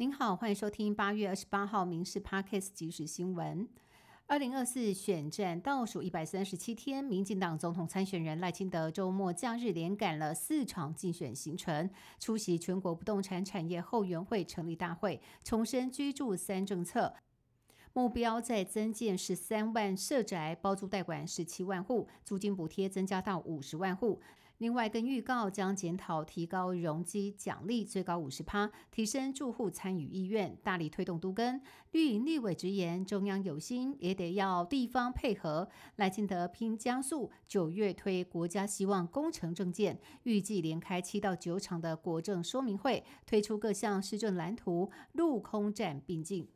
您好，欢迎收听八月二十八号《民事 Parkes》即时新闻。二零二四选战倒数一百三十七天，民进党总统参选人赖清德周末假日连赶了四场竞选行程，出席全国不动产产业后援会成立大会，重申居住三政策。目标再增建十三万社宅，包租代管十七万户，租金补贴增加到五十万户。另外，跟预告将检讨提高容积奖励，最高五十趴，提升住户参与意愿，大力推动都更。绿营立委直言，中央有心，也得要地方配合。赖清德拼加速，九月推国家希望工程证件，预计连开七到九场的国政说明会，推出各项市政蓝图，陆空战并进。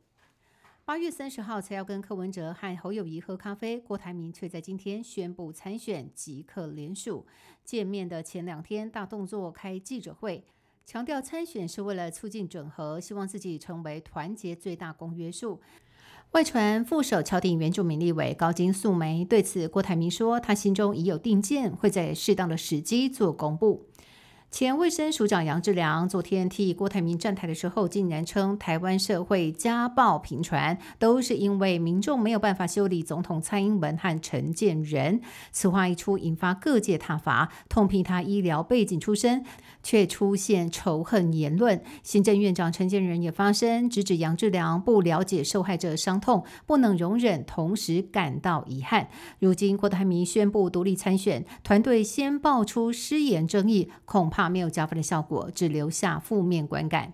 八月三十号才要跟柯文哲和侯友谊喝咖啡，郭台铭却在今天宣布参选，即刻联署。见面的前两天，大动作开记者会，强调参选是为了促进整合，希望自己成为团结最大公约数。外传副手敲定原住民立委高金素梅，对此郭台铭说，他心中已有定见，会在适当的时机做公布。前卫生署长杨志良昨天替郭台铭站台的时候，竟然称台湾社会家暴频传，都是因为民众没有办法修理总统蔡英文和陈建仁。此话一出，引发各界挞伐，痛批他医疗背景出身，却出现仇恨言论。行政院长陈建仁也发声，直指杨志良不了解受害者伤痛，不能容忍，同时感到遗憾。如今郭台铭宣布独立参选，团队先爆出失言争议，恐怕。没有加分的效果，只留下负面观感。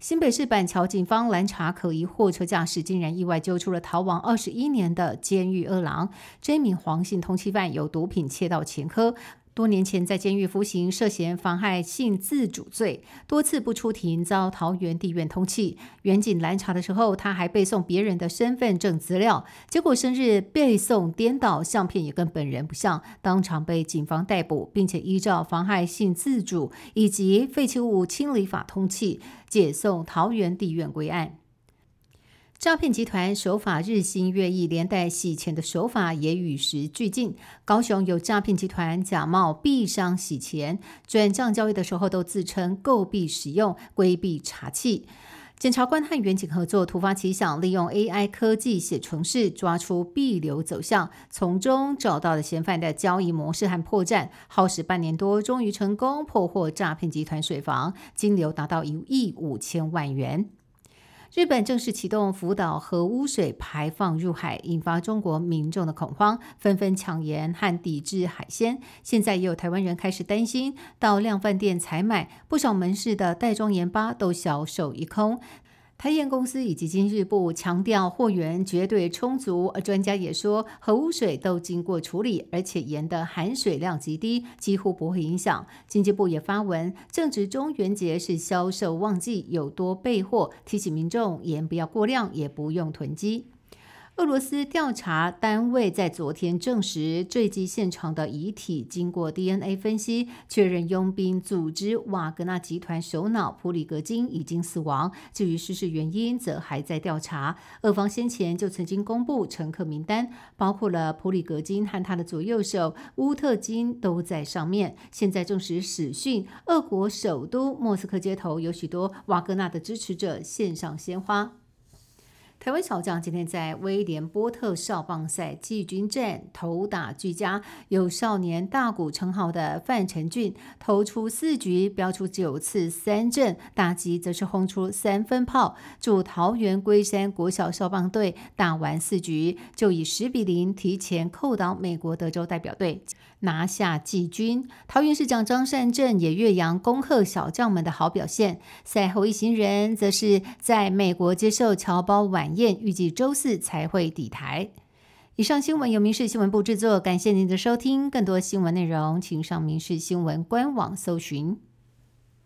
新北市板桥警方拦查可疑货车驾驶，竟然意外揪出了逃亡二十一年的监狱饿狼。这名黄姓通缉犯有毒品窃盗前科。多年前在监狱服刑，涉嫌妨害性自主罪，多次不出庭，遭桃园地院通缉。远警拦查的时候，他还背诵别人的身份证资料，结果生日背诵颠倒，相片也跟本人不像，当场被警方逮捕，并且依照妨害性自主以及废弃物清理法通缉，解送桃园地院归案。诈骗集团手法日新月异，连带洗钱的手法也与时俱进。高雄有诈骗集团假冒币商洗钱，转账交易的时候都自称购币使用，规避查缉。检察官和远景合作，突发奇想，利用 AI 科技写程式，抓出币流走向，从中找到了嫌犯的交易模式和破绽。耗时半年多，终于成功破获诈骗集团水房，金流达到一亿五千万元。日本正式启动福岛核污水排放入海，引发中国民众的恐慌，纷纷抢盐和抵制海鲜。现在也有台湾人开始担心，到量贩店采买，不少门市的袋装盐巴都销售一空。台盐公司以及今日部强调货源绝对充足，而专家也说核污水都经过处理，而且盐的含水量极低，几乎不会影响。经济部也发文，正值中元节是销售旺季，有多备货，提醒民众盐不要过量，也不用囤积。俄罗斯调查单位在昨天证实，坠机现场的遗体经过 DNA 分析，确认佣兵组织瓦格纳集团首脑普里格金已经死亡。至于失事原因，则还在调查。俄方先前就曾经公布乘客名单，包括了普里格金和他的左右手乌特金都在上面。现在证实死讯，俄国首都莫斯科街头有许多瓦格纳的支持者献上鲜花。台湾小将今天在威廉波特少棒赛季军战投打俱佳，有少年大鼓称号的范成俊投出四局，标出九次三振，打击则是轰出三分炮，助桃园龟山国小少棒队打完四局，就以十比零提前扣倒美国德州代表队。拿下季军，桃园市长张善政也岳阳恭贺小将们的好表现。赛后一行人则是在美国接受侨胞晚宴，预计周四才会抵台。以上新闻由民事新闻部制作，感谢您的收听。更多新闻内容，请上民事新闻官网搜寻。